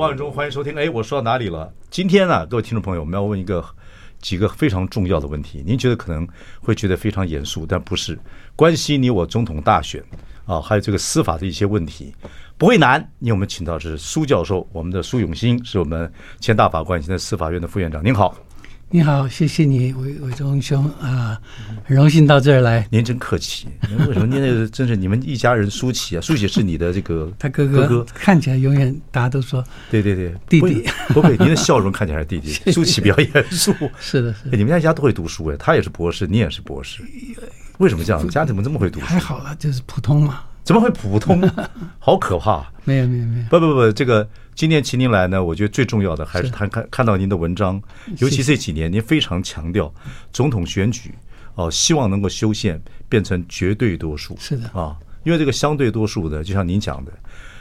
王永忠，欢迎收听。哎，我说到哪里了？今天呢，各位听众朋友，我们要问一个几个非常重要的问题。您觉得可能会觉得非常严肃，但不是，关系你我总统大选啊，还有这个司法的一些问题，不会难。因为我们请到是苏教授，我们的苏永新是我们前大法官，现在司法院的副院长。您好。你好，谢谢你，伟伟忠兄啊，很荣幸到这儿来。您真客气，为什么您那个真是你们一家人？舒淇啊，舒淇是你的这个他哥哥，哥哥看起来永远大家都说对对对弟弟，不会，您的笑容看起来是弟弟。舒淇比较严肃，是的，是的。你们家一家都会读书哎，他也是博士，你也是博士，为什么这样？家怎么这么会读书？还好了，就是普通嘛。怎么会普通？好可怕！没有没有没有，不不不，这个。今天请您来呢，我觉得最重要的还是看看看到您的文章，尤其这几年您非常强调总统选举哦，希望能够修宪变成绝对多数。是的啊，因为这个相对多数的，就像您讲的，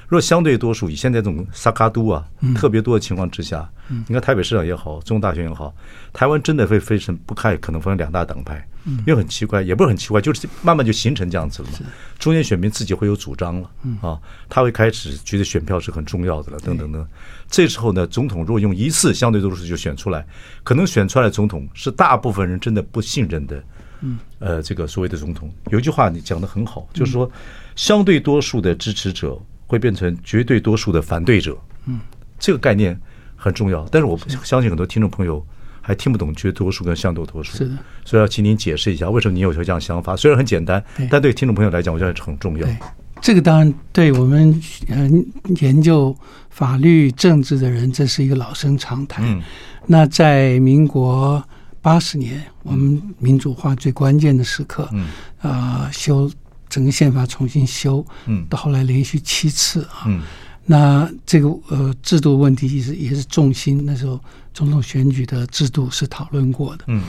若相对多数以现在这种萨卡都啊特别多的情况之下，你看台北市长也好，中大选也好，台湾真的会非常不太可能分成两大党派。因为很奇怪，也不是很奇怪，就是慢慢就形成这样子了嘛。中间选民自己会有主张了，啊，他会开始觉得选票是很重要的了，等等等。这时候呢，总统如果用一次相对多数就选出来，可能选出来的总统是大部分人真的不信任的，呃，这个所谓的总统。有一句话你讲的很好，就是说，相对多数的支持者会变成绝对多数的反对者。嗯，这个概念很重要，但是我相信很多听众朋友。还听不懂绝对多数跟相对多数，是的，所以要请您解释一下，为什么您有这样想法？虽然很简单，但对听众朋友来讲，我觉得很重要。这个当然对我们嗯研究法律政治的人，这是一个老生常谈。嗯，那在民国八十年，我们民主化最关键的时刻，嗯啊、呃，修整个宪法重新修，嗯，到后来连续七次啊，嗯，那这个呃制度问题也是也是重心，那时候。总统选举的制度是讨论过的，嗯，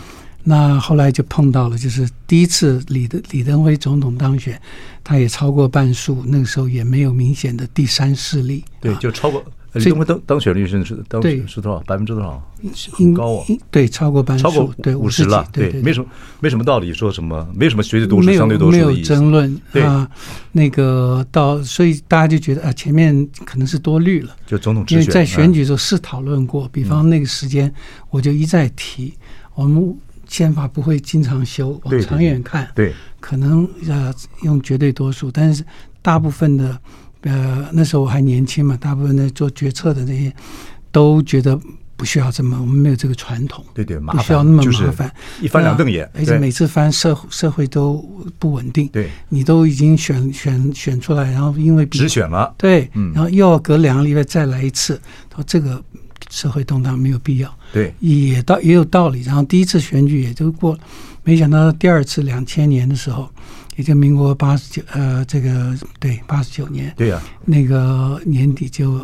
那后来就碰到了，就是第一次李登李登辉总统当选，他也超过半数，那个时候也没有明显的第三势力，对，就超过李登辉当当选率是是当选是多少？百分之多少？很高啊，对，超过半数，超过对五十了，对，没什么没什么道理说什么，没什么绝对多数、相对多数没有争论啊，那个到所以大家就觉得啊，前面可能是多虑了，就总统因为在选举的时候是讨论过，比方那个时间我就一再提，我们宪法不会经常修，往长远看，对，可能呃用绝对多数，但是大部分的。呃，那时候我还年轻嘛，大部分的做决策的那些都觉得不需要这么，我们没有这个传统，对对，不需要那么麻烦，一翻两瞪眼，而且每次翻社社会都不稳定，对，你都已经选选选出来，然后因为只选了，对，然后又要隔两个礼拜再来一次，说这个社会动荡没有必要，对，也道也有道理。然后第一次选举也就过了，没想到第二次两千年的时候。也就民国八十九，呃，这个对八十九年，对呀、啊，那个年底就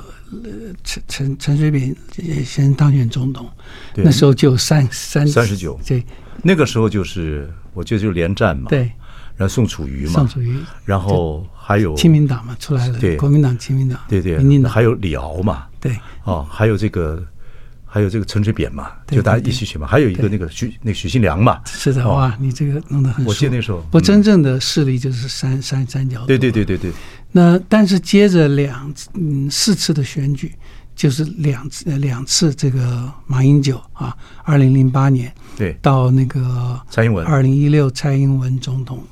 陈陈陈水扁先当选总统，那时候就三三三十九，对，那个时候就是我觉得就是连战嘛，对，然后宋楚瑜嘛，宋楚瑜，然后还有亲民党嘛出来了，对，国民党、亲民党，对对，民进党。还有李敖嘛，对，哦，还有这个。还有这个陈水扁嘛，就大家一起选嘛。还有一个那个许那许信良嘛。是的，哇，你这个弄得很熟。我记得那时候，我真正的势力就是三三三角。对对对对对。那但是接着两嗯四次的选举，就是两次两次这个马英九啊，二零零八年对到那个蔡英文二零一六蔡英文总统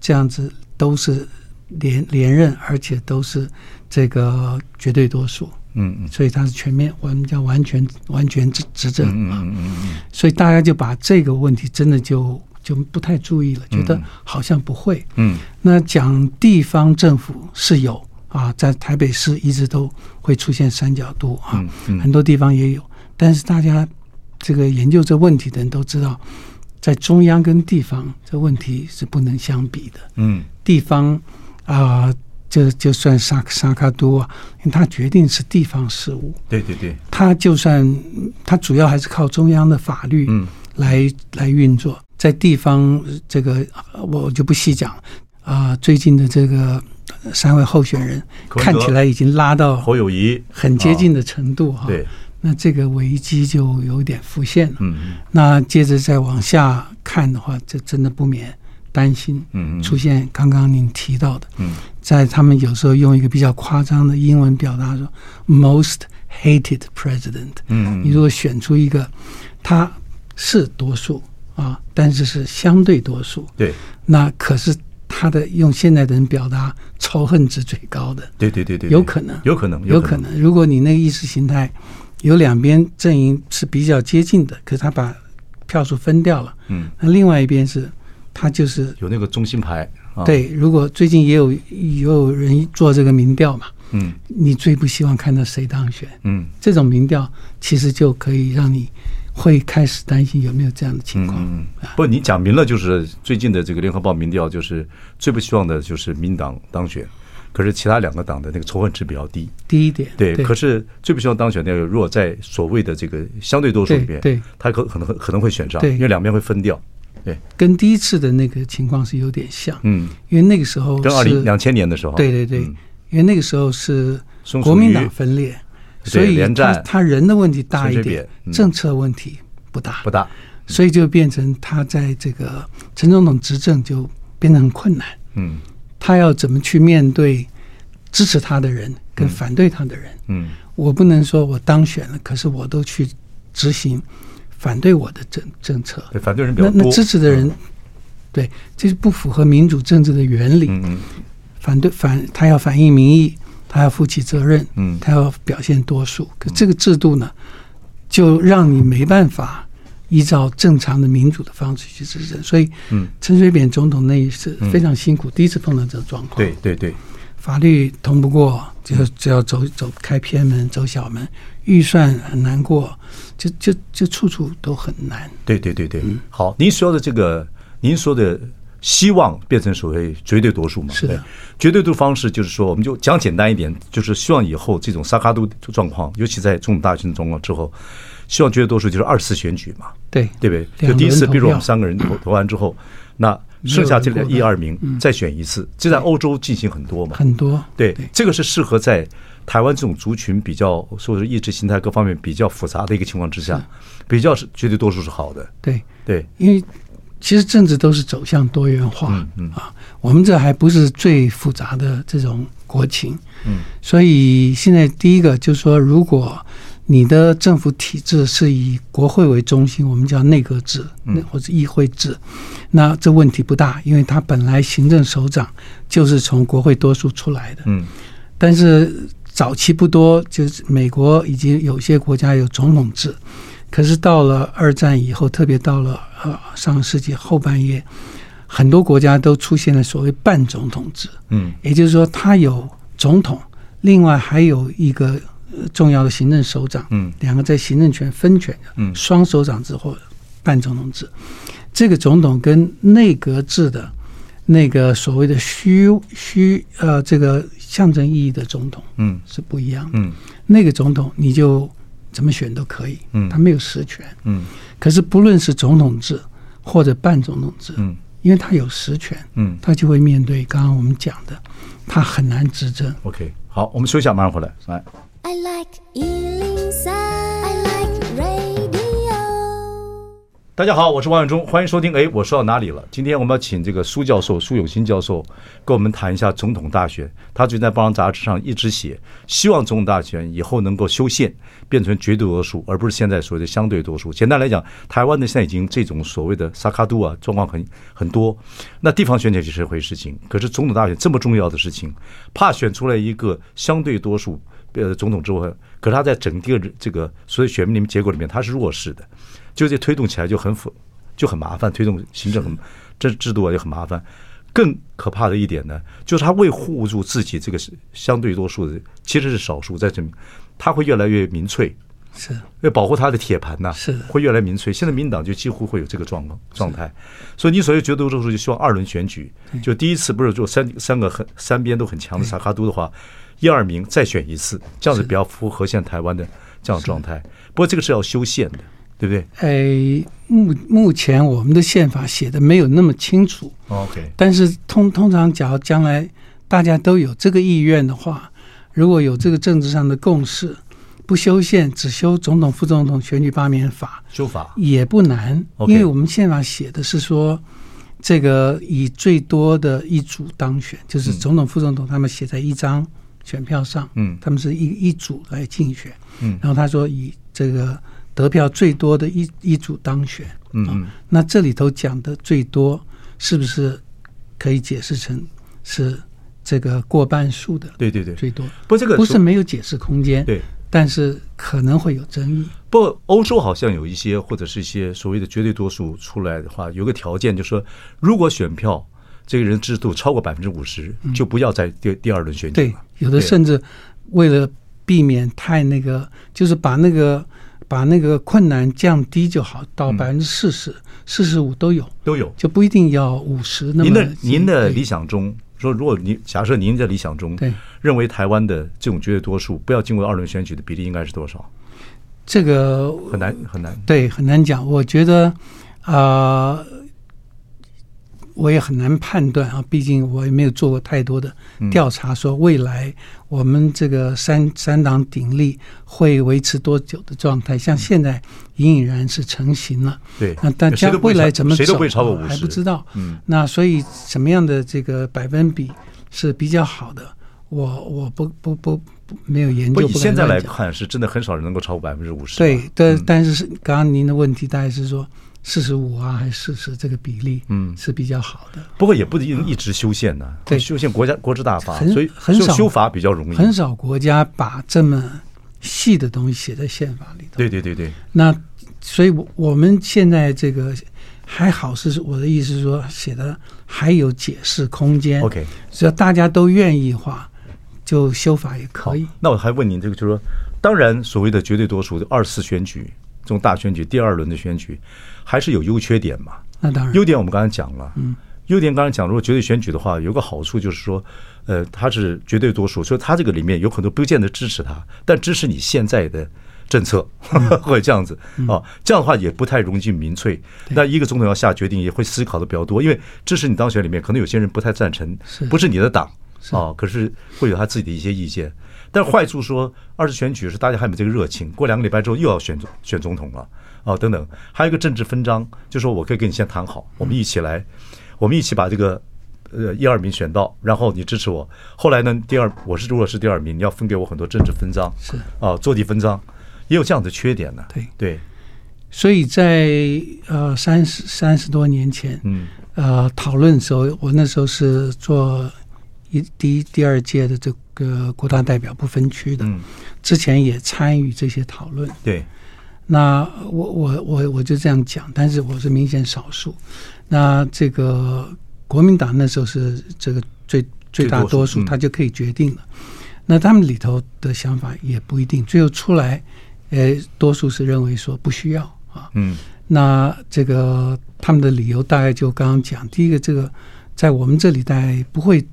这样子都是连连任，而且都是这个绝对多数。嗯嗯，所以它是全面，我们叫完全完全执执政啊。嗯嗯嗯，所以大家就把这个问题真的就就不太注意了，觉得好像不会。嗯，那讲地方政府是有啊，在台北市一直都会出现三角都啊，很多地方也有。但是大家这个研究这问题的人都知道，在中央跟地方这问题是不能相比的。嗯，地方啊。就就算萨萨卡都啊，因为他决定是地方事务。对对对，他就算他主要还是靠中央的法律来、嗯、来来运作，在地方这个我就不细讲啊。最近的这个三位候选人看起来已经拉到侯友谊很接近的程度哈。对，那这个危机就有点浮现了。嗯，那接着再往下看的话，这真的不免。担心，嗯，出现刚刚您提到的，嗯，在他们有时候用一个比较夸张的英文表达说，most hated president，嗯，你如果选出一个，他是多数啊，但是是相对多数，对，那可是他的用现在的人表达仇恨值最高的，对对对对，有可能，有可能，有可能，如果你那个意识形态有两边阵营是比较接近的，可是他把票数分掉了，嗯，那另外一边是。他就是有那个中心牌，对。如果最近也有也有人做这个民调嘛，嗯，你最不希望看到谁当选？嗯，这种民调其实就可以让你会开始担心有没有这样的情况。嗯，不，你讲明了，就是最近的这个联合报民调，就是最不希望的就是民党当选，可是其他两个党的那个仇恨值比较低，低一点。对，可是最不希望当选那个，如果在所谓的这个相对多数里边，对，他可可能可能会选上，因为两边会分掉。对，跟第一次的那个情况是有点像，嗯，因为那个时候跟二零两千年的时候，对对对，因为那个时候是国民党分裂，所以他他人的问题大一点，政策问题不大不大，所以就变成他在这个陈总统执政就变得很困难，嗯，他要怎么去面对支持他的人跟反对他的人，嗯，我不能说我当选了，可是我都去执行。反对我的政政策，对反对人比较多。那那支持的人，嗯、对，这是不符合民主政治的原理。嗯，反对反他要反映民意，他要负起责任。嗯，他要表现多数。可这个制度呢，就让你没办法依照正常的民主的方式去执政。所以，嗯，陈水扁总统那一次非常辛苦，嗯、第一次碰到这个状况。对对对，法律通不过，就只要走走开偏门，走小门。预算很难过，就就就处处都很难。对对对对，嗯、好，您说的这个，您说的希望变成所谓绝对多数嘛？是的，绝对多数方式就是说，我们就讲简单一点，就是希望以后这种萨卡都状况，尤其在总统大选的状况之后，希望绝对多数就是二次选举嘛？对对不对？就第一次，比如我们三个人投投完之后，那剩下这个一二名再选一次，这在欧洲进行很多嘛？很多，对，这个是适合在。台湾这种族群比较，说是意识形态各方面比较复杂的一个情况之下，比较是绝对多数是好的。对。对，因为其实政治都是走向多元化，嗯嗯。啊，我们这还不是最复杂的这种国情，嗯，所以现在第一个就是说，如果你的政府体制是以国会为中心，我们叫内阁制，嗯，或者议会制，那这问题不大，因为他本来行政首长就是从国会多数出来的，嗯，但是。早期不多，就是美国已经有些国家有总统制，可是到了二战以后，特别到了呃上个世纪后半叶，很多国家都出现了所谓半总统制。嗯，也就是说，他有总统，另外还有一个重要的行政首长。嗯，两个在行政权分权的，嗯，双首长制或半总统制。这个总统跟内阁制的那个所谓的虚虚呃这个。象征意义的总统，嗯，是不一样的。嗯，那个总统你就怎么选都可以，嗯，他没有实权，嗯。可是不论是总统制或者半总统制，嗯，因为他有实权，嗯，他就会面对刚刚我们讲的，他很难执政。OK，好，我们休息一下，马上回来。来。I like 大家好，我是王永忠，欢迎收听。哎，我说到哪里了？今天我们要请这个苏教授苏永新教授跟我们谈一下总统大选。他最近在《报章杂志》上一直写，希望总统大选以后能够修宪，变成绝对多数，而不是现在所谓的相对多数。简单来讲，台湾呢现在已经这种所谓的萨卡度啊状况很很多。那地方选举是一回事情，可是总统大选这么重要的事情，怕选出来一个相对多数呃总统之后，可是他在整个这个所有选民里面结果里面他是弱势的。就这推动起来就很复，就很麻烦。推动行政很这制度啊就很麻烦。更可怕的一点呢，就是他为护住自己这个是相对多数的，其实是少数在这里，他会越来越民粹。是要保护他的铁盘呐，是会越来民粹。现在民党就几乎会有这个状况状态，所以你所谓绝对多数就希望二轮选举，就第一次不是就三三个很三边都很强的萨卡都的话，一二名再选一次，这样子比较符合现在台湾的这样状态。不过这个是要修宪的，对不对？哎，目目前我们的宪法写的没有那么清楚。OK，但是通通常，假如将来大家都有这个意愿的话。如果有这个政治上的共识，不修宪，只修总统、副总统选举罢免法，修法也不难。因为我们宪法写的是说，这个以最多的一组当选，就是总统、副总统他们写在一张选票上，嗯，他们是一一组来竞选，嗯，然后他说以这个得票最多的一一组当选，嗯，那这里头讲的最多，是不是可以解释成是？这个过半数的，对对对，最多。不，这个不是没有解释空间，对，但是可能会有争议。不，欧洲好像有一些或者是一些所谓的绝对多数出来的话，有个条件，就是说，如果选票这个人制度超过百分之五十，就不要再第第二轮选举。对，有的甚至为了避免太那个，就是把那个把那个困难降低就好，到百分之四十、四十五都有，都有，就不一定要五十。那么您的您的理想中。说，如果您假设您在理想中认为台湾的这种绝对多数不要经过二轮选举的比例应该是多少？这个很难很难，对，很难讲。我觉得啊。呃我也很难判断啊，毕竟我也没有做过太多的调查，说未来我们这个三三党鼎立会维持多久的状态。像现在隐隐然是成型了，对，那大家未来怎么走谁都会超过五十，还不知道。嗯，那所以什么样的这个百分比是比较好的？我我不不不不没有研究。不，以现在来看，是真的很少人能够超过百分之五十。对，但但是是刚刚您的问题大概是说。四十五啊，还是四十？这个比例，嗯，是比较好的。不过也不一定一直修宪呢。对，修宪国家国之大法，所以很少修法比较容易。很少国家把这么细的东西写在宪法里头。对对对对。那所以，我我们现在这个还好，是我的意思是说，写的还有解释空间。OK，只要大家都愿意的话，就修法也可以。那我还问您这个，就是说，当然所谓的绝对多数的二次选举。这种大选举，第二轮的选举，还是有优缺点嘛？那当然，优点我们刚才讲了。嗯，优点刚才讲，如果绝对选举的话，有个好处就是说，呃，它是绝对多数，所以它这个里面有很多不见得支持他，但支持你现在的政策，会这样子啊。这样的话也不太容易民粹。那一个总统要下决定，也会思考的比较多，因为支持你当选里面，可能有些人不太赞成，不是你的党啊，可是会有他自己的一些意见。但坏处说，二次选举是大家还没这个热情，过两个礼拜之后又要选选总统了，哦，等等，还有一个政治分赃，就说我可以跟你先谈好，我们一起来，我们一起把这个呃一二名选到，然后你支持我，后来呢，第二我是如果是第二名，你要分给我很多政治分赃，是啊，坐地分赃，也有这样的缺点呢。对对，所以在呃三十三十多年前，嗯，呃讨论的时候，我那时候是做一第一第二届的这个。国大代表不分区的，嗯之前也参与这些讨论。对，那我我我我就这样讲，但是我是明显少数。那这个国民党那时候是这个最最大多数，他就可以决定了。那他们里头的想法也不一定，最后出来，呃，多数是认为说不需要啊。嗯，那这个他们的理由大概就刚刚讲，第一个，这个在我们这里大概不会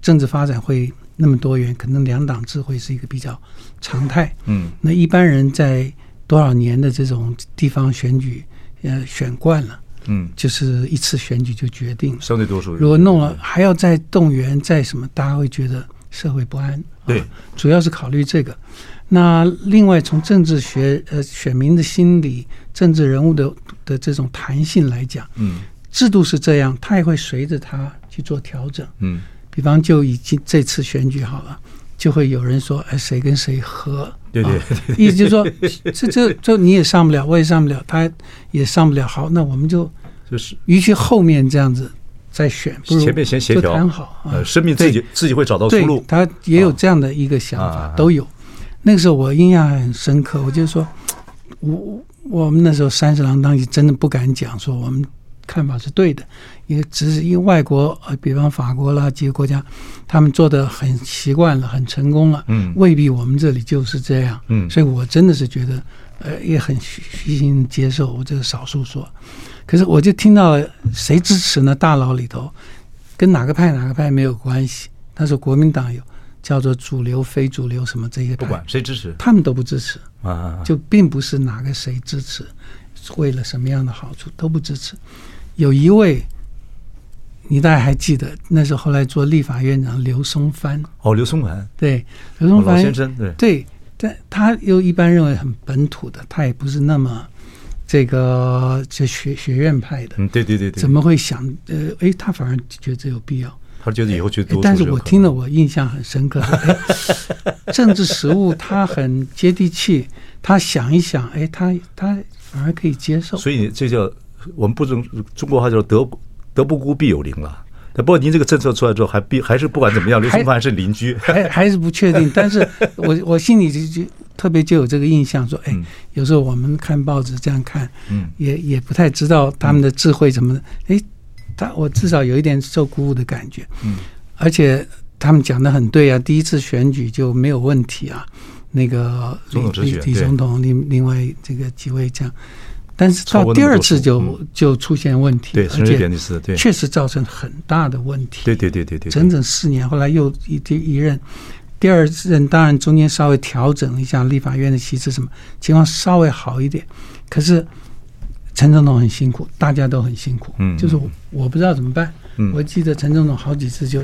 政治发展会。那么多元，可能两党制会是一个比较常态。嗯，那一般人在多少年的这种地方选举，呃，选惯了，嗯，就是一次选举就决定了。相对多数，如果弄了还要再动员再什么，大家会觉得社会不安。对，啊，主要是考虑这个。那另外从政治学，呃，选民的心理、政治人物的的这种弹性来讲，嗯，制度是这样，他也会随着他去做调整。嗯。比方就已经这次选举好了，就会有人说：“哎，谁跟谁合？”对对，意思就是说，这这这你也上不了，我也上不了，他也上不了。好，那我们就就是，与其后面这样子再选，不如前面先协调谈好啊。生命自己自己会找到出路。他也有这样的一个想法，都有。那个时候我印象很深刻，我就说，我我们那时候三十郎当时真的不敢讲说我们。看法是对的，因为只是因为外国呃，比方法国啦几个国家，他们做的很习惯了，很成功了，嗯，未必我们这里就是这样，嗯，所以我真的是觉得，呃，也很虚心接受我这个少数说，可是我就听到了谁支持呢？大佬里头跟哪个派哪个派没有关系，他说国民党有叫做主流、非主流什么这些，不管谁支持，他们都不支持啊，就并不是哪个谁支持。为了什么样的好处都不支持。有一位，你大概还记得，那是后来做立法院长刘松藩。哦，刘松藩，对，刘松藩先生，对对，但他又一般认为很本土的，他也不是那么这个就学学院派的。嗯，对对对对。怎么会想？呃，哎，他反而觉得这有必要。他觉得以后去读。但是我听了，我印象很深刻。政治实务他很接地气，他想一想，哎，他他。反而可以接受，所以这叫我们不中中国话叫德德不孤必有邻了。不过您这个政策出来之后，还必还是不管怎么样，刘松还是邻居，还还是不确定。但是我我心里就就特别就有这个印象，说哎，有时候我们看报纸这样看，嗯，也也不太知道他们的智慧怎么的。哎，他我至少有一点受鼓舞的感觉，嗯，而且他们讲的很对啊，第一次选举就没有问题啊。那个李李李总统，另另外这个几位这样，但是到第二次就就出现问题，对，而且确实造成很大的问题。对对对对对，整整四年，后来又一第一任，第二任当然中间稍微调整了一下立法院的席次什么情况稍微好一点，可是陈总统很辛苦，大家都很辛苦，嗯，就是我不知道怎么办。嗯我记得陈总统好几次就。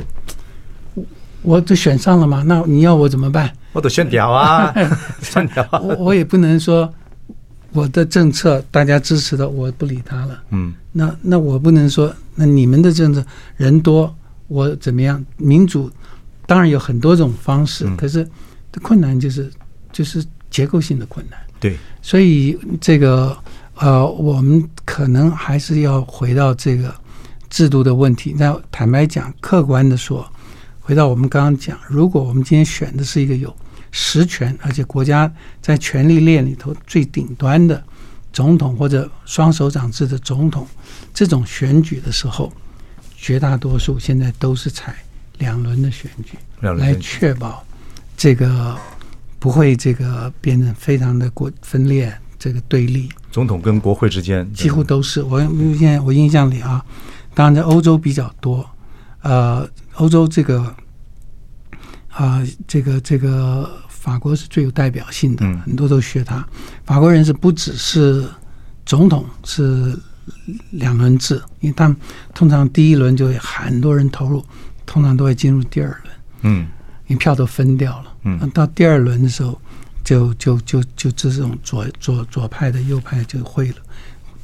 我都选上了嘛，那你要我怎么办？我都选掉啊，选掉。我我也不能说我的政策大家支持的，我不理他了。嗯，那那我不能说，那你们的政策人多，我怎么样？民主当然有很多种方式，嗯、可是困难就是就是结构性的困难。对，所以这个呃，我们可能还是要回到这个制度的问题。那坦白讲，客观的说。回到我们刚刚讲，如果我们今天选的是一个有实权，而且国家在权力链里头最顶端的总统或者双手掌制的总统，这种选举的时候，绝大多数现在都是采两轮的选举，来确保这个不会这个变成非常的国分裂，这个对立。总统跟国会之间几乎都是我现在我印象里啊，当然在欧洲比较多。呃，欧洲这个啊、呃，这个这个法国是最有代表性的，嗯、很多都学他。法国人是不只是总统是两轮制，因为他们通常第一轮就会很多人投入，通常都会进入第二轮，嗯，因为票都分掉了，嗯，到第二轮的时候就就就就这种左左左派的右派就会了，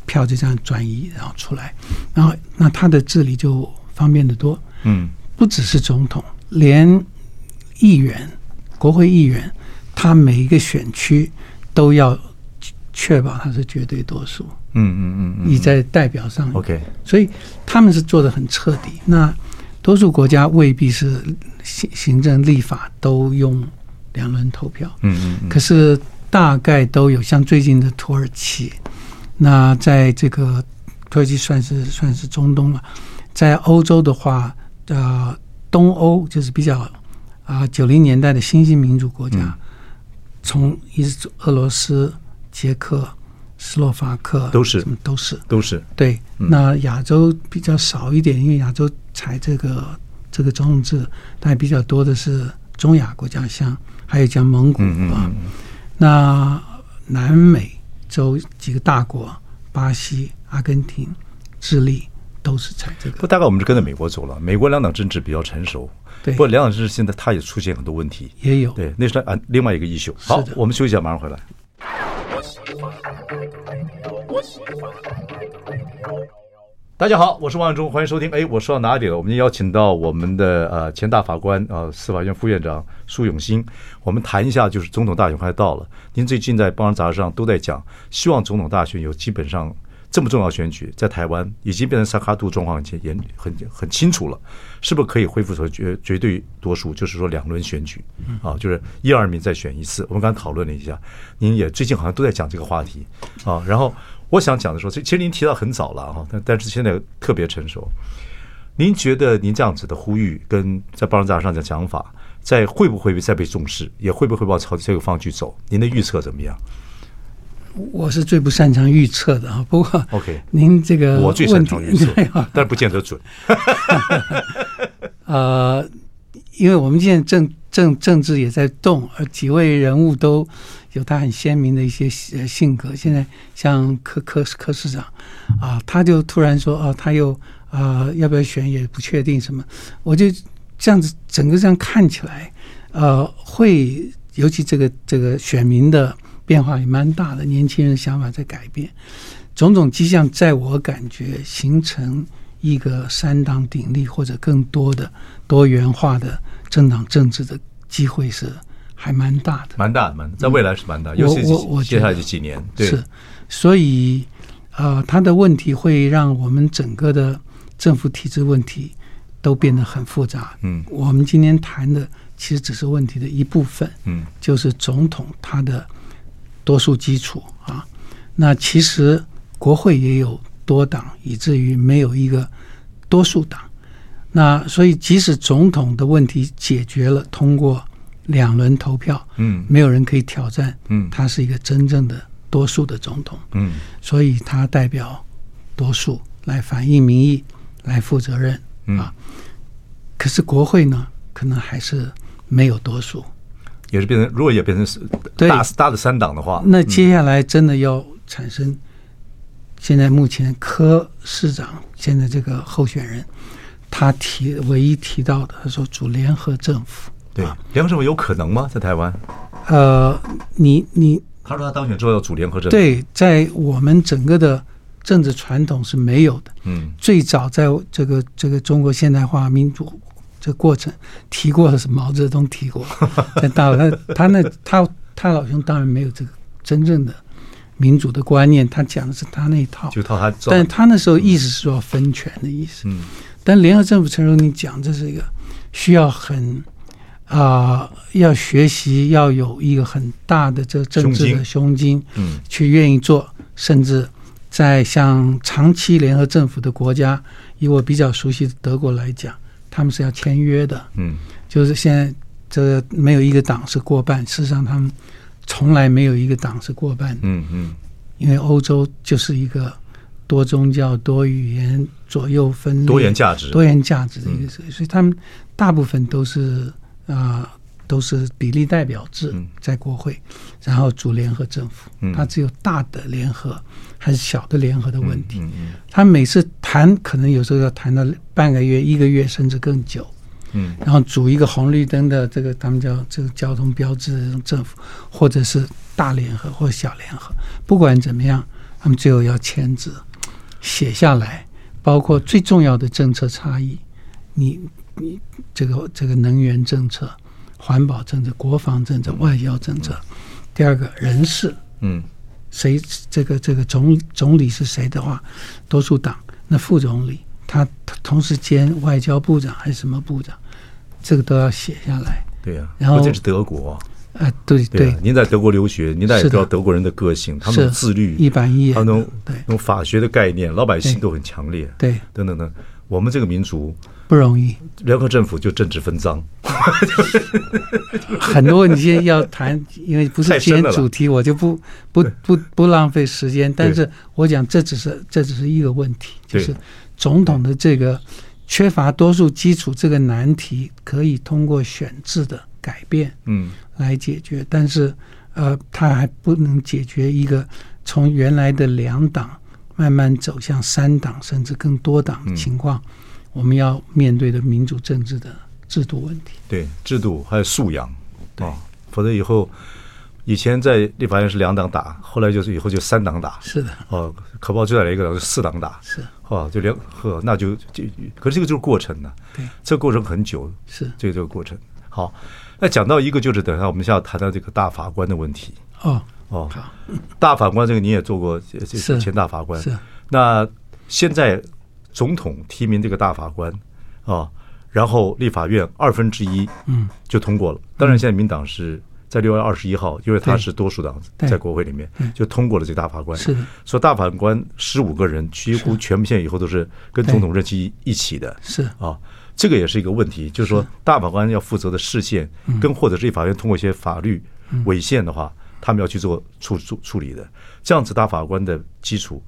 票就这样转移然后出来，然后那他的治理就。方便的多，嗯，不只是总统，连议员、国会议员，他每一个选区都要确保他是绝对多数，嗯嗯嗯，你在代表上，OK，所以他们是做的很彻底。那多数国家未必是行行政、立法都用两轮投票，嗯嗯，可是大概都有，像最近的土耳其，那在这个土耳其算是算是中东了。在欧洲的话，呃，东欧就是比较啊九零年代的新兴民主国家，嗯、从一直俄罗斯、捷克、斯洛伐克都是都是都是对。嗯、那亚洲比较少一点，因为亚洲采这个这个总统制，但比较多的是中亚国家，像还有像蒙古啊。那南美洲几个大国，巴西、阿根廷、智利。都是采这个，不大概我们是跟着美国走了。美国两党政治比较成熟，对。不过两党政治现在它也出现很多问题，也有。对，那是啊，另外一个 issue。好，我们休息一下，马上回来。大家好，我是王永忠，欢迎收听。哎，我说到哪里了？我们邀请到我们的呃前大法官啊、呃，司法院副院长苏永新，我们谈一下，就是总统大选快到了。您最近在《报章杂志》上都在讲，希望总统大选有基本上。这么重要选举，在台湾已经变成萨卡度状况很严很很清楚了，是不是可以恢复成绝绝对多数？就是说两轮选举啊，就是一二名再选一次。我们刚才讨论了一下，您也最近好像都在讲这个话题啊。然后我想讲的说，其实您提到很早了哈，但但是现在特别成熟。您觉得您这样子的呼吁跟在报章上的讲法，在会不会再被重视，也会不会往朝这个方向去走？您的预测怎么样？我是最不擅长预测的啊，不过 OK，您这个我最擅长预测，但不见得准。呃，因为我们现在政政政治也在动，而几位人物都有他很鲜明的一些性格。现在像柯柯柯市长啊，他就突然说啊，他又啊要不要选也不确定什么。我就这样子整个这样看起来，呃，会尤其这个这个选民的。变化也蛮大的，年轻人想法在改变，种种迹象，在我感觉形成一个三党鼎立或者更多的多元化的政党政治的机会是还蛮大的，蛮大的，蛮在未来是蛮大，嗯、尤其我我接下来这几年对是，所以呃，他的问题会让我们整个的政府体制问题都变得很复杂。嗯，我们今天谈的其实只是问题的一部分。嗯，就是总统他的。多数基础啊，那其实国会也有多党，以至于没有一个多数党。那所以即使总统的问题解决了，通过两轮投票，嗯，没有人可以挑战，嗯，他是一个真正的多数的总统，嗯，所以他代表多数来反映民意，来负责任啊。可是国会呢，可能还是没有多数。也是变成，如果也变成是大大的三党的话，那接下来真的要产生，现在目前柯市长现在这个候选人，他提唯一提到的，他说组联合政府，对，联合政府有可能吗？在台湾？呃，你你，他说他当选之后要组联合政府，对，在我们整个的政治传统是没有的，嗯，最早在这个这个中国现代化民主。这个过程提过的是毛泽东提过，在大陆他他那他他老兄当然没有这个真正的民主的观念，他讲的是他那一套，就套他，但他那时候意思是说分权的意思。嗯，但联合政府，陈如你讲，这是一个需要很啊、呃，要学习，要有一个很大的这个政治的胸襟，嗯，去愿意做，甚至在像长期联合政府的国家，以我比较熟悉的德国来讲。他们是要签约的，嗯，就是现在这个没有一个党是过半，事实上他们从来没有一个党是过半，嗯嗯，因为欧洲就是一个多宗教、多语言、左右分多元价值、多元价值的一个，所以他们大部分都是啊。都是比例代表制在国会，然后组联合政府。它只有大的联合还是小的联合的问题。他每次谈可能有时候要谈到半个月、一个月甚至更久。然后组一个红绿灯的这个他们叫这个交通标志政府，或者是大联合或小联合，不管怎么样，他们最后要签字写下来，包括最重要的政策差异，你你这个这个能源政策。环保政策、国防政策、外交政策，第二个人事，嗯，谁这个这个总总理是谁的话，多数党那副总理他同时兼外交部长还是什么部长，这个都要写下来。对呀、啊，然后这是德国，哎，对对、啊，您在德国留学，您大概也知道德国人的个性，他们自律、一板一眼，他们对用法学的概念，老百姓都很强烈，对，等等等。我们这个民族不容易，联合政府就政治分赃，很多问题要谈，因为不是今天主题，我就不不不不浪费时间。但是我讲这只是这只是一个问题，就是总统的这个缺乏多数基础这个难题，可以通过选制的改变，嗯，来解决。但是呃，他还不能解决一个从原来的两党。慢慢走向三党甚至更多党情况，我们要面对的民主政治的制度问题。对制度还有素养啊，否则以后以前在立法院是两党打，后来就是以后就三党打。是的哦，可不好就再来一个是四党打。是哦，就两呵，那就就可是这个就是过程呢。对，这个过程很久。是这个这个过程。好，那讲到一个就是等下我们现在要谈到这个大法官的问题。哦，哦，大法官这个你也做过，是前大法官。是。那现在总统提名这个大法官啊，然后立法院二分之一嗯就通过了。当然，现在民党是在六月二十一号，因为他是多数党在国会里面，就通过了这个大法官。是。说大法官十五个人几乎全部现在以后都是跟总统任期一起的。是啊。这个也是一个问题，就是说大法官要负责的释宪，跟或者是立法院通过一些法律违宪的话，他们要去做处处处理的。这样子大法官的基础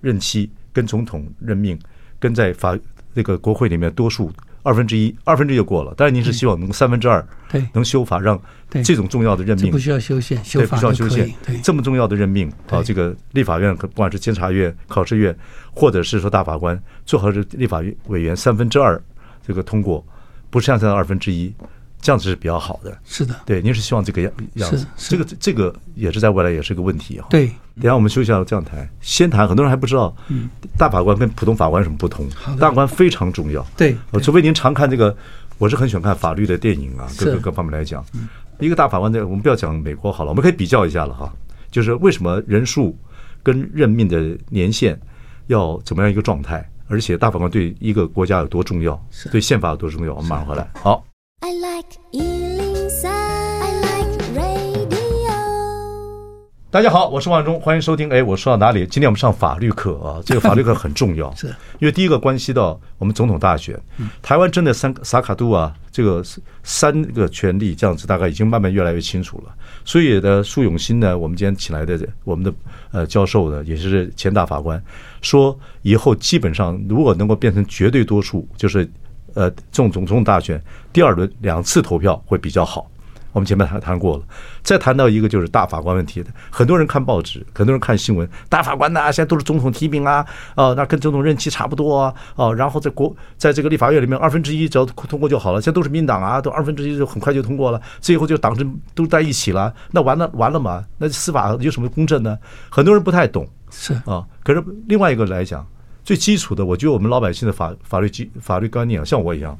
任期跟总统任命，跟在法那个国会里面多数二分之一，二分之一就过了。但是您是希望能三分之二对能修法，让这种重要的任命不需要修宪，修法不需要修宪。这么重要的任命啊，这个立法院不管是监察院、考试院，或者是说大法官，最好是立法院委员三分之二。这个通过不是像现在二分之一，这样子是比较好的。是的，对，您是希望这个样样子。这个这个也是在未来也是个问题哈。对，等下我们休息一下这样谈，先谈很多人还不知道，大法官跟普通法官有什么不同？大法官非常重要。对，除非您常看这个，我是很喜欢看法律的电影啊，各个各方面来讲，一个大法官的，我们不要讲美国好了，我们可以比较一下了哈，就是为什么人数跟任命的年限要怎么样一个状态？而且大法官对一个国家有多重要，对宪法有多重要？我们马上回来。好。I like 103, I like radio。大家好，我是王忠，欢迎收听。哎，我说到哪里？今天我们上法律课啊，这个法律课很重要，是因为第一个关系到我们总统大选。台湾真的三萨卡杜啊，这个三个权利这样子，大概已经慢慢越来越清楚了。所以的苏永新呢，我们今天请来的我们的呃教授呢，也是前大法官。说以后基本上如果能够变成绝对多数，就是呃，总总统大选第二轮两次投票会比较好。我们前面谈谈过了，再谈到一个就是大法官问题的，很多人看报纸，很多人看新闻，大法官呐，现在都是总统提名啊，哦，那跟总统任期差不多啊，哦，然后在国在这个立法院里面二分之一只要通过就好了，现在都是民党啊，都二分之一就很快就通过了，最后就党政都在一起了，那完了完了嘛，那司法有什么公正呢？很多人不太懂，是啊，可是另外一个来讲，最基础的，我觉得我们老百姓的法法律基法律观念啊，像我一样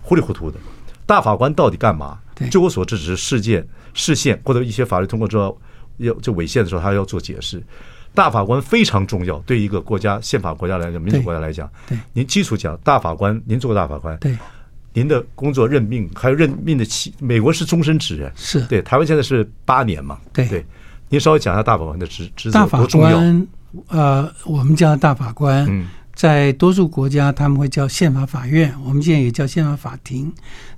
糊里糊涂的，大法官到底干嘛？据我所知，只是事件、释宪或者一些法律通过之后要就违宪的时候，他要做解释。大法官非常重要，对一个国家宪法国家来讲，民主国家来讲，对您基础讲大法官，您做过大法官，对您的工作任命还有任命的期，美国是终身制，是对台湾现在是八年嘛？对对，您稍微讲一下大法官的职职责多重要？呃，我们叫大法官，在多数国家他们会叫宪法法院，我们现在也叫宪法法庭，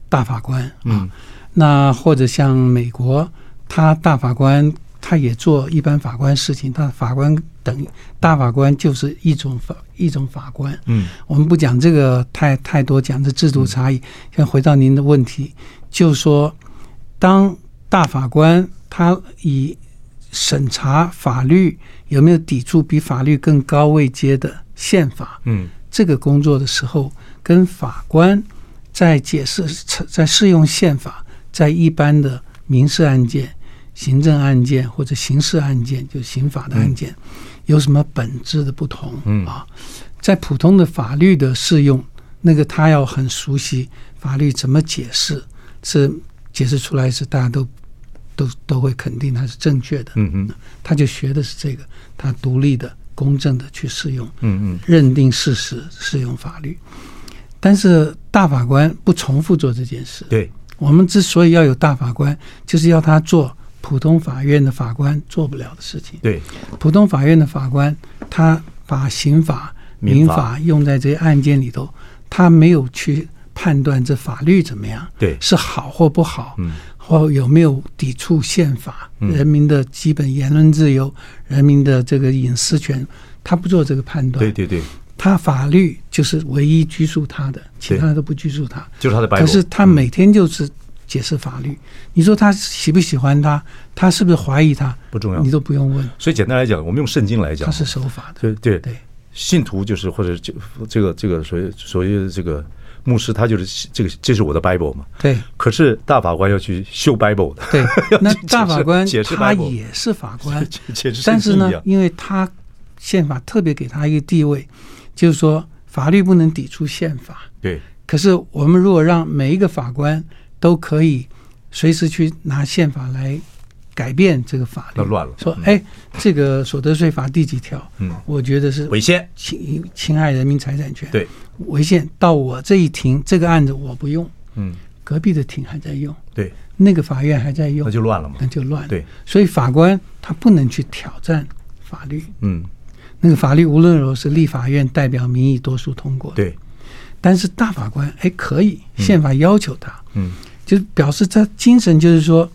大法官啊。那或者像美国，他大法官他也做一般法官事情，他法官等于大法官就是一种法一种法官。嗯，我们不讲这个太太多，讲这制度差异。先回到您的问题，就说当大法官他以审查法律有没有抵触比法律更高位阶的宪法，嗯，这个工作的时候，跟法官在解释在适用宪法。在一般的民事案件、行政案件或者刑事案件，就刑法的案件，有什么本质的不同？嗯啊，在普通的法律的适用，那个他要很熟悉法律怎么解释，是解释出来是大家都都都会肯定它是正确的。嗯嗯，他就学的是这个，他独立的、公正的去适用。嗯嗯，认定事实、适用法律。但是大法官不重复做这件事。对。我们之所以要有大法官，就是要他做普通法院的法官做不了的事情。对，普通法院的法官，他把刑法、民法用在这些案件里头，他没有去判断这法律怎么样，对，是好或不好，嗯，或有没有抵触宪法、人民的基本言论自由、人民的这个隐私权，他不做这个判断。对对对。他法律就是唯一拘束他的，其他的都不拘束他。就是他的白。可是他每天就是解释法律。你说他喜不喜欢他？他是不是怀疑他？不重要，你都不用问。所以简单来讲，我们用圣经来讲，他是守法的。对对对，信徒就是或者就这个这个所谓所谓的这个牧师，他就是这个这是我的 Bible 嘛。对。可是大法官要去修 Bible 的。对。那大法官他也是法官，但是呢，因为他宪法特别给他一个地位。就是说，法律不能抵触宪法。对。可是，我们如果让每一个法官都可以随时去拿宪法来改变这个法律，那乱了。说，哎，这个所得税法第几条？嗯，我觉得是违宪，侵侵害人民财产权。对，违宪到我这一庭，这个案子我不用。嗯，隔壁的庭还在用。对，那个法院还在用，那就乱了嘛。那就乱了。对，所以法官他不能去挑战法律。嗯，那个法律无论如何是立法院代表民意多数通过。对。但是大法官哎，可以，宪法要求他，嗯，就表示他精神就是说，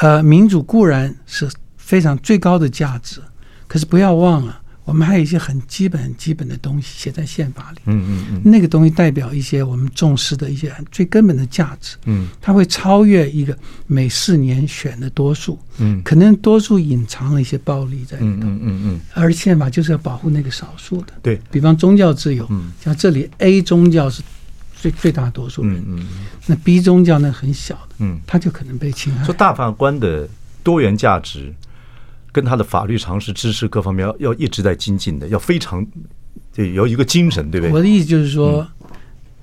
呃，民主固然是非常最高的价值，可是不要忘了。我们还有一些很基本、很基本的东西写在宪法里，嗯嗯嗯，那个东西代表一些我们重视的一些最根本的价值，嗯，它会超越一个每四年选的多数，嗯，可能多数隐藏了一些暴力在里头，嗯嗯嗯嗯，而宪法就是要保护那个少数的，对，比方宗教自由，嗯，像这里 A 宗教是最最大多数人，嗯嗯，那 B 宗教呢很小的，嗯，他就可能被侵害。说大法官的多元价值。跟他的法律常识、知识各方面要要一直在精进的，要非常对，有一个精神，对不对？我的意思就是说，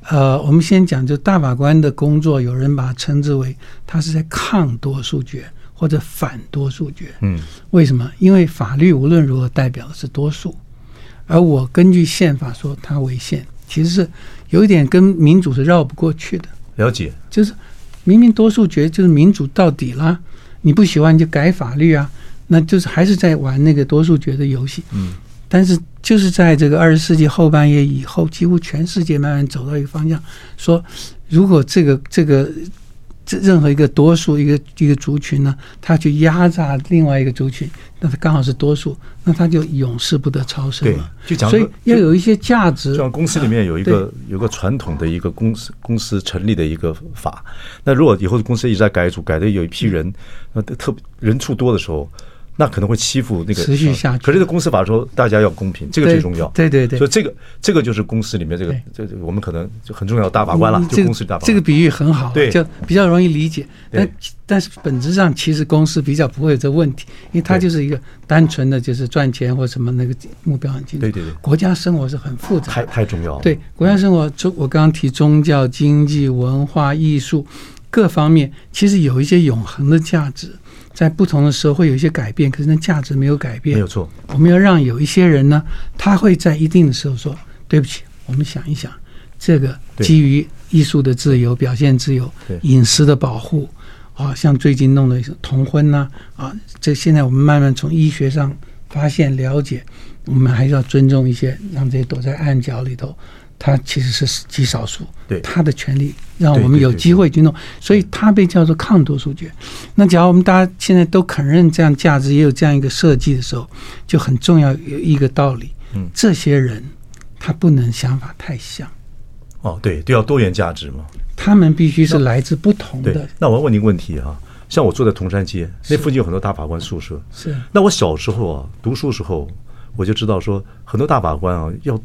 嗯、呃，我们先讲，就大法官的工作，有人把它称之为他是在抗多数决或者反多数决。嗯，为什么？因为法律无论如何代表的是多数，而我根据宪法说它违宪，其实是有一点跟民主是绕不过去的。了解，就是明明多数决就是民主到底啦，你不喜欢就改法律啊。那就是还是在玩那个多数决的游戏，嗯，但是就是在这个二十世纪后半叶以后，几乎全世界慢慢走到一个方向，说如果这个这个这任何一个多数一个一个族群呢，他去压榨另外一个族群，那他刚好是多数，那他就永世不得超生了。对，就讲所以要有一些价值。就像公司里面有一个有个传统的一个公司公司成立的一个法，那如果以后的公司一直在改组，改的有一批人，那特别人数多的时候。那可能会欺负那个持续下去。可是这个公司法说大家要公平，这个最重要。对对对。所以这个这个就是公司里面这个这我们可能就很重要的大法官了，就公司大法官。这个比喻很好，对，就比较容易理解。但但是本质上其实公司比较不会有这问题，因为它就是一个单纯的就是赚钱或什么那个目标很清楚。对对对。国家生活是很复杂，太太重要了。对国家生活，中我刚刚提宗教、经济、文化、艺术各方面，其实有一些永恒的价值。在不同的时候会有一些改变，可是那价值没有改变。没有错，我们要让有一些人呢，他会在一定的时候说：“对不起，我们想一想，这个基于艺术的自由、表现自由、隐私的保护啊，像最近弄的同婚呐啊，这现在我们慢慢从医学上发现了解，我们还是要尊重一些，让这些躲在暗角里头。”他其实是极少数，对他的权利让我们有机会去弄，所以他被叫做抗多数决。那假如我们大家现在都肯认这样价值，也有这样一个设计的时候，就很重要有一个道理，嗯，这些人他不能想法太像。哦，对，都要多元价值嘛。他们必须是来自不同的。那我要问你一个问题啊，像我住在铜山街，那附近有很多大法官宿舍，是。那我小时候啊，读书时候我就知道说，很多大法官啊要。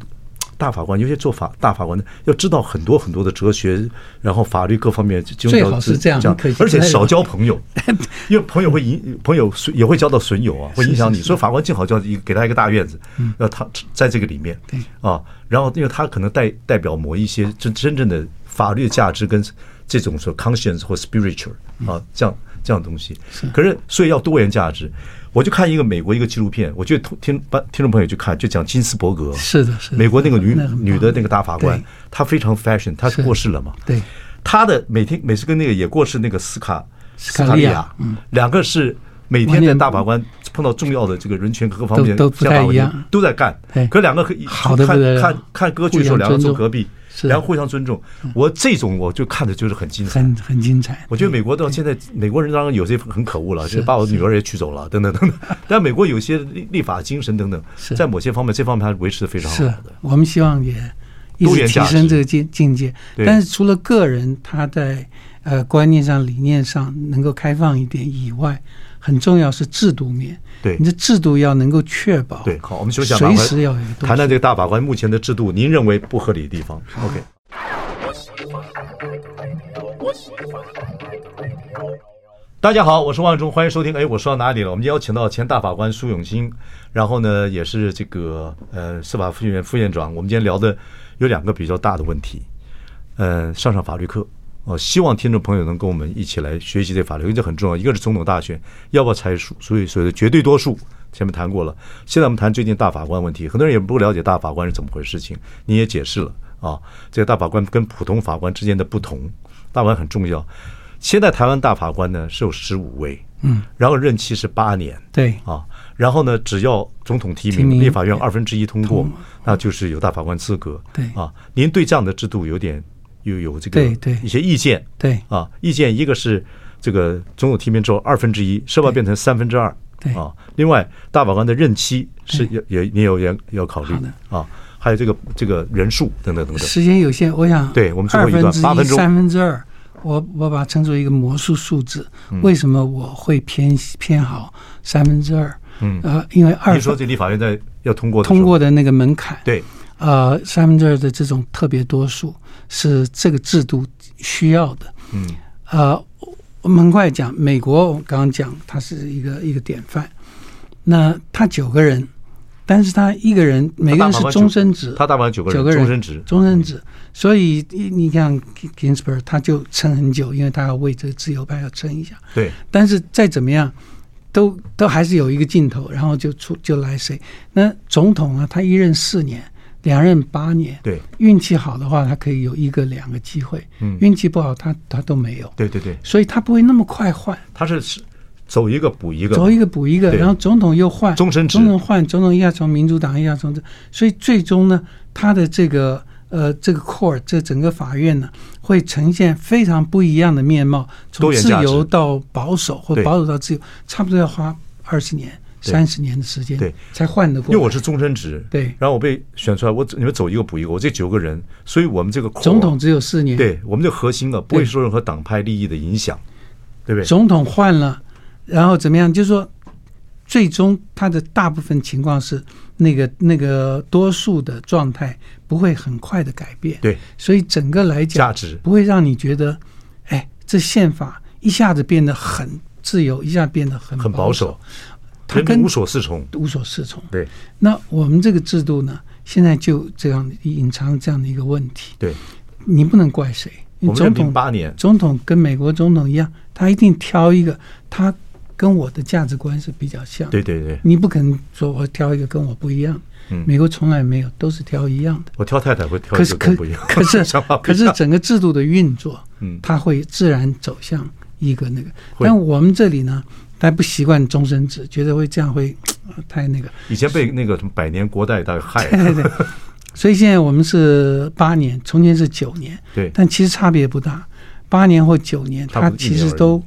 大法官，尤其做法大法官的，要知道很多很多的哲学，然后法律各方面，最好是这样，而且少交朋友，因为朋友会影，朋友也会交到损友啊，会影响你。所以法官最好就要一给他一个大院子，要他在这个里面，啊，然后因为他可能代代表某一些真真正的法律价值跟这种说 conscience 或 spiritual 啊，这样这样东西。可是所以要多元价值。我就看一个美国一个纪录片，我觉得听听听众朋友去看，就讲金斯伯格，是的，是的，美国那个女女的那个大法官，她非常 fashion，她过世了嘛，对，她的每天每次跟那个也过世那个斯卡斯卡利亚，两个是每天在大法官碰到重要的这个人权各方面都不太一样，都在干，可两个可以好的看看看歌剧的时候，两个坐隔壁。然后互相尊重，我这种我就看着就是很精彩，很很精彩。我觉得美国到现在，美国人当然有些很可恶了，就把我女儿也娶走了，等等等等。但美国有些立立法精神等等，在某些方面，这方面还是维持的非常好的。我们希望也一直提升这个境境界。但是除了个人他在呃观念上、理念上能够开放一点以外，很重要是制度面。对，你的制度要能够确保。对，好，我们休息随时要有谈谈这个大法官目前的制度，您认为不合理的地方？OK。大家好，我是万忠，欢迎收听。哎，我说到哪里了？我们邀请到前大法官苏永新，然后呢，也是这个呃司法复院副院长。我们今天聊的有两个比较大的问题，呃，上上法律课哦，希望听众朋友能跟我们一起来学习这法律，因为这很重要。一个是总统大选要不要拆除，所以所谓的绝对多数，前面谈过了。现在我们谈最近大法官问题，很多人也不了解大法官是怎么回事情，你也解释了啊，这个大法官跟普通法官之间的不同，大法官很重要。现在台湾大法官呢是有十五位，嗯，然后任期是八年，对啊，然后呢，只要总统提名，立法院二分之一通过，那就是有大法官资格，对啊。您对这样的制度有点又有这个对对一些意见，对啊，意见一个是这个总统提名之后二分之一是不要变成三分之二？对啊，另外大法官的任期是也也你有也要考虑啊，还有这个这个人数等等等等。时间有限，我想对我们最后一段八分钟三分之二。我我把它称作一个魔术数字，为什么我会偏偏好三分之二？嗯，呃，因为二，你说这立法院在要通过通过的那个门槛，对，呃，三分之二的这种特别多数是这个制度需要的。嗯，呃，我们很快讲，美国我刚刚讲它是一个一个典范，那他九个人。但是他一个人，每个人是终身制，他大法官九个人，终身制，终身制。所以你像 Ginsburg 他就撑很久，因为他要为这个自由派要撑一下。对。但是再怎么样，都都还是有一个尽头，然后就出就来谁？那总统呢？他一任四年，两任八年。对。运气好的话，他可以有一个两个机会。嗯。运气不好，他他都没有。对对对。所以他不会那么快换。他是。走一个补一个，走一个补一个，然后总统又换，终身制，总统换，总统一下从民主党，一下从这，所以最终呢，他的这个呃这个 court 这整个法院呢，会呈现非常不一样的面貌，从自由到保守，或保守到自由，差不多要花二十年、三十年的时间，对，才换得过。因为我是终身职，对，然后我被选出来，我你们走一个补一个，我这九个人，所以我们这个总统只有四年，对，我们这核心啊，不会受任何党派利益的影响，对不对？总统换了。然后怎么样？就是说，最终他的大部分情况是那个那个多数的状态不会很快的改变。对，所以整个来讲，价值不会让你觉得，哎，这宪法一下子变得很自由，一下子变得很很保守，它跟无所适从，无所适从。对，那我们这个制度呢，现在就这样隐藏这样的一个问题。对，你不能怪谁。总统八年，总统跟美国总统一样，他一定挑一个他。跟我的价值观是比较像，对对对，你不可能说我挑一个跟我不一样。嗯，美国从来没有，都是挑一样的。我挑太太会挑一个不一样，可是 可可是整个制度的运作，嗯，它会自然走向一个那个。但我们这里呢，还不习惯终身制，觉得会这样会太那个。以前被那个什么百年国代大概害。对对对，所以现在我们是八年，从前是九年，对，但其实差别不大，八年或九年，它其实都。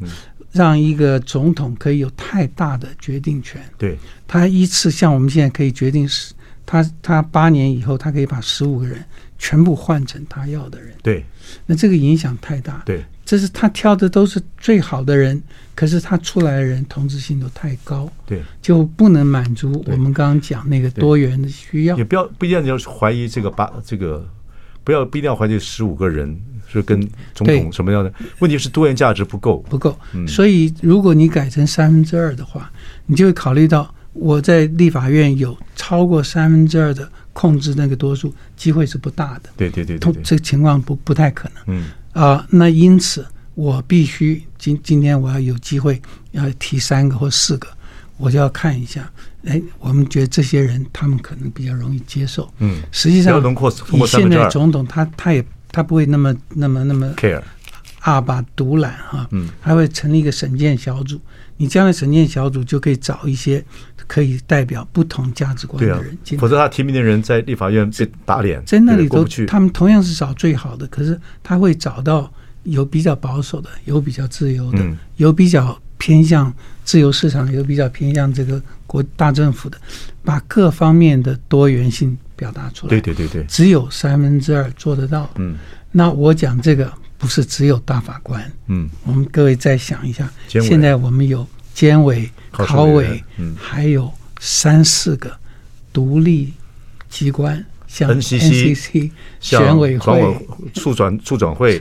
让一个总统可以有太大的决定权。对，他一次像我们现在可以决定是，他他八年以后，他可以把十五个人全部换成他要的人。对，那这个影响太大。对，这是他挑的都是最好的人，可是他出来的人同质性都太高。对，就不能满足我们刚刚讲那个多元的需要。也不要不一定要怀疑这个八这个，不要不一定要怀疑十五个人。是跟总统什么样的问题？是多元价值不够，不够。所以如果你改成三分之二的话，你就会考虑到我在立法院有超过三分之二的控制那个多数，机会是不大的。对对对，对，这个情况不不太可能。嗯啊，那因此我必须今今天我要有机会要提三个或四个，我就要看一下。哎，我们觉得这些人他们可能比较容易接受。嗯，实际上以现在总统他他也。他不会那么、那么、那么 care，阿爸独揽哈，嗯，他会成立一个审建小组。你将来审建小组就可以找一些可以代表不同价值观的人进来，否则他提名的人在立法院被打脸，在那里都去他们同样是找最好的，可是他会找到有比较保守的，有比较自由的，有比较偏向自由市场，有比较偏向这个国大政府的，把各方面的多元性。表达出来，对对对对，只有三分之二做得到。嗯，那我讲这个不是只有大法官。嗯，我们各位再想一下，现在我们有监委、考委，嗯，还有三四个独立机关，像 NCC、选委会、促转 促转会、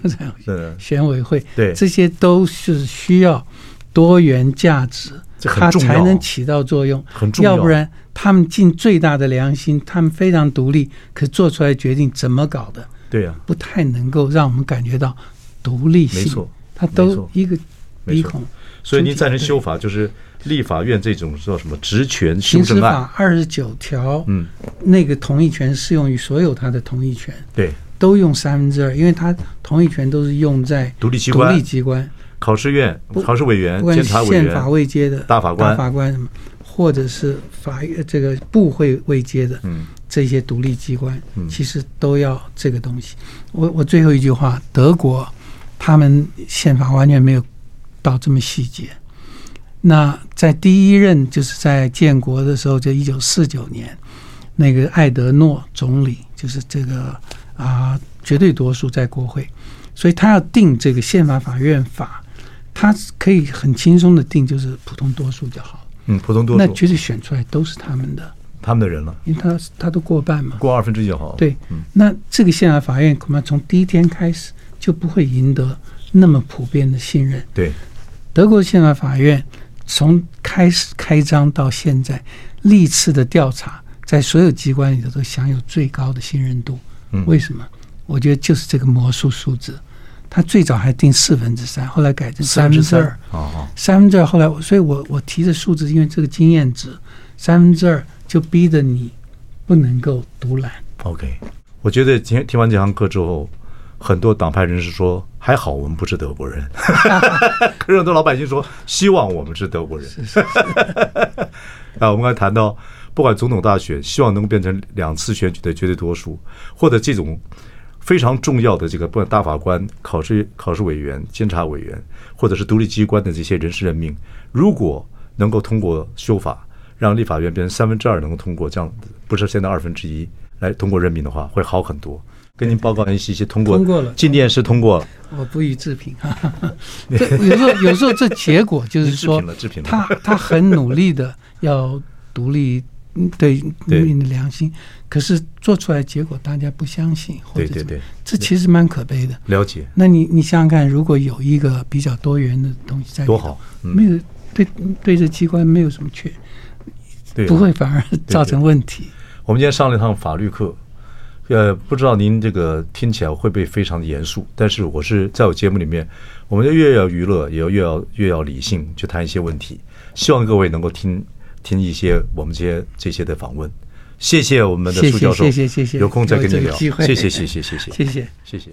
选委会，对，这些都是需要多元价值。它才能起到作用，很重要。要不然，他们尽最大的良心，他们非常独立，可做出来决定怎么搞的？对呀，不太能够让我们感觉到独立性，没错，它都一个鼻孔。所以您赞成修法，就是立法院这种叫什么职权修正案？法二十九条，嗯，那个同意权适用于所有他的同意权，对，都用三分之二，因为他同意权都是用在独立机关、独立机关、考试院、考试委员、监察委员、宪法未接的大法官、大法官什么，或者是法这个部会未接的，嗯，这些独立机关，其实都要这个东西。我我最后一句话，德国他们宪法完全没有。到这么细节，那在第一任就是在建国的时候，就一九四九年，那个艾德诺总理就是这个啊、呃、绝对多数在国会，所以他要定这个宪法法院法，他可以很轻松的定，就是普通多数就好。嗯，普通多数，那绝对选出来都是他们的，他们的人了，因为他他都过半嘛，过二分之一就好。对，嗯、那这个宪法法院恐怕从第一天开始就不会赢得那么普遍的信任。对。德国宪法法院从开始开张到现在，历次的调查，在所有机关里头都享有最高的信任度。为什么？我觉得就是这个魔术数字。他最早还定四分之三，后来改成三分之二。三分之二后来，所以我我提的数字，因为这个经验值，三分之二就逼着你不能够独揽。OK，我觉得今天听完这堂课之后。很多党派人士说：“还好我们不是德国人。”可是很多老百姓说：“希望我们是德国人。”啊，我们刚才谈到，不管总统大选，希望能够变成两次选举的绝对多数，或者这种非常重要的这个，不管大法官、考试考试委员、监察委员，或者是独立机关的这些人事任命，如果能够通过修法，让立法院变成三分之二能够通过，这样不是现在二分之一来通过任命的话，会好很多。跟您报告一些些通过，通过了，进电是通过了，我不予置评。这有时候有时候这结果就是说，他他很努力的要独立，对人民的良心，可是做出来结果大家不相信，或者对对对，这其实蛮可悲的。了解。那你你想想看，如果有一个比较多元的东西在，多好，没有对对这机关没有什么缺，不会反而造成问题。我们今天上了一堂法律课。呃，不知道您这个听起来会不会非常的严肃？但是我是在我节目里面，我们就越要娱乐，也要越要越要理性去谈一些问题。希望各位能够听听一些我们这些这些的访问。谢谢我们的苏教授，谢谢谢谢，有空再跟你聊。谢谢谢谢谢谢谢谢谢谢。